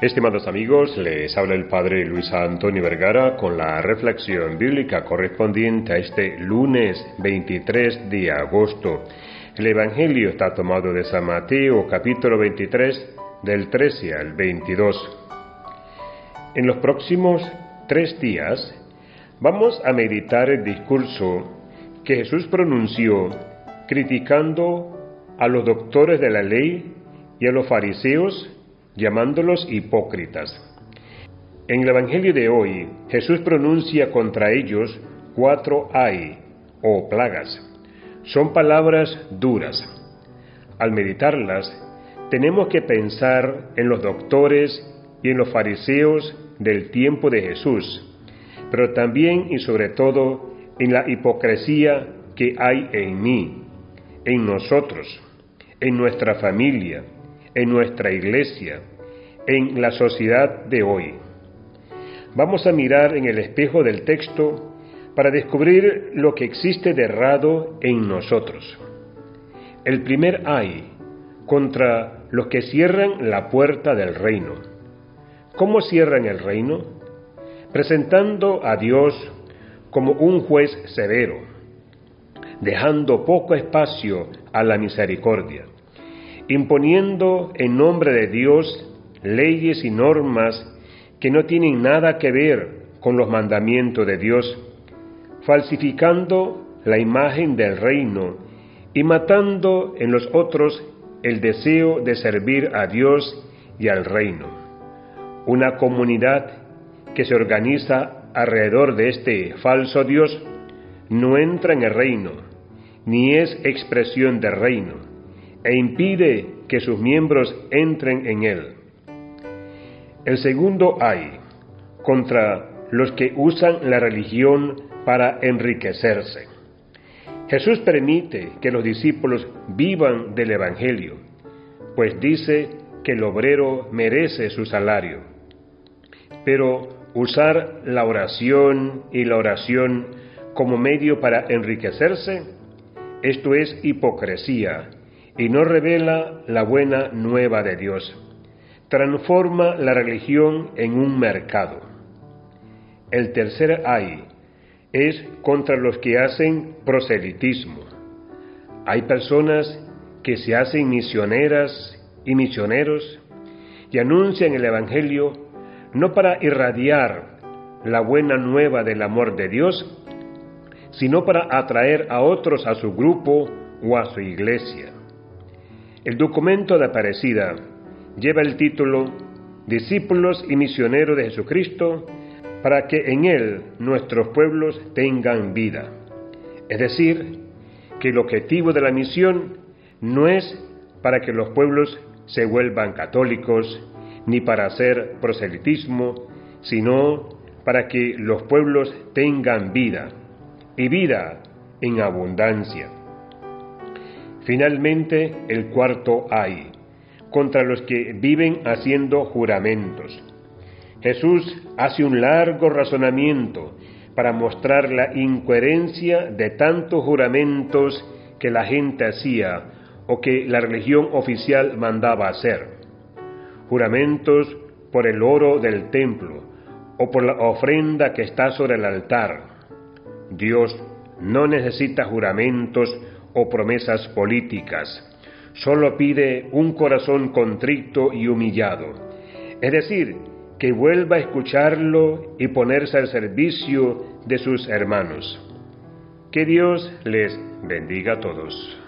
Estimados amigos, les habla el Padre Luis Antonio Vergara con la reflexión bíblica correspondiente a este lunes 23 de agosto. El Evangelio está tomado de San Mateo capítulo 23 del 13 al 22. En los próximos tres días vamos a meditar el discurso que Jesús pronunció criticando a los doctores de la ley y a los fariseos llamándolos hipócritas. En el Evangelio de hoy, Jesús pronuncia contra ellos cuatro ay o plagas. Son palabras duras. Al meditarlas, tenemos que pensar en los doctores y en los fariseos del tiempo de Jesús, pero también y sobre todo en la hipocresía que hay en mí, en nosotros, en nuestra familia, en nuestra iglesia, en la sociedad de hoy. Vamos a mirar en el espejo del texto para descubrir lo que existe de errado en nosotros. El primer ay contra los que cierran la puerta del reino. ¿Cómo cierran el reino? Presentando a Dios como un juez severo, dejando poco espacio a la misericordia imponiendo en nombre de Dios leyes y normas que no tienen nada que ver con los mandamientos de Dios, falsificando la imagen del reino y matando en los otros el deseo de servir a Dios y al reino. Una comunidad que se organiza alrededor de este falso Dios no entra en el reino, ni es expresión del reino e impide que sus miembros entren en él. El segundo hay contra los que usan la religión para enriquecerse. Jesús permite que los discípulos vivan del Evangelio, pues dice que el obrero merece su salario. Pero usar la oración y la oración como medio para enriquecerse, esto es hipocresía y no revela la buena nueva de Dios. Transforma la religión en un mercado. El tercer ay es contra los que hacen proselitismo. Hay personas que se hacen misioneras y misioneros y anuncian el Evangelio no para irradiar la buena nueva del amor de Dios, sino para atraer a otros a su grupo o a su iglesia. El documento de Aparecida lleva el título Discípulos y Misioneros de Jesucristo para que en Él nuestros pueblos tengan vida. Es decir, que el objetivo de la misión no es para que los pueblos se vuelvan católicos ni para hacer proselitismo, sino para que los pueblos tengan vida y vida en abundancia. Finalmente, el cuarto hay, contra los que viven haciendo juramentos. Jesús hace un largo razonamiento para mostrar la incoherencia de tantos juramentos que la gente hacía o que la religión oficial mandaba hacer. Juramentos por el oro del templo o por la ofrenda que está sobre el altar. Dios no necesita juramentos o promesas políticas. Solo pide un corazón contrito y humillado. Es decir, que vuelva a escucharlo y ponerse al servicio de sus hermanos. Que Dios les bendiga a todos.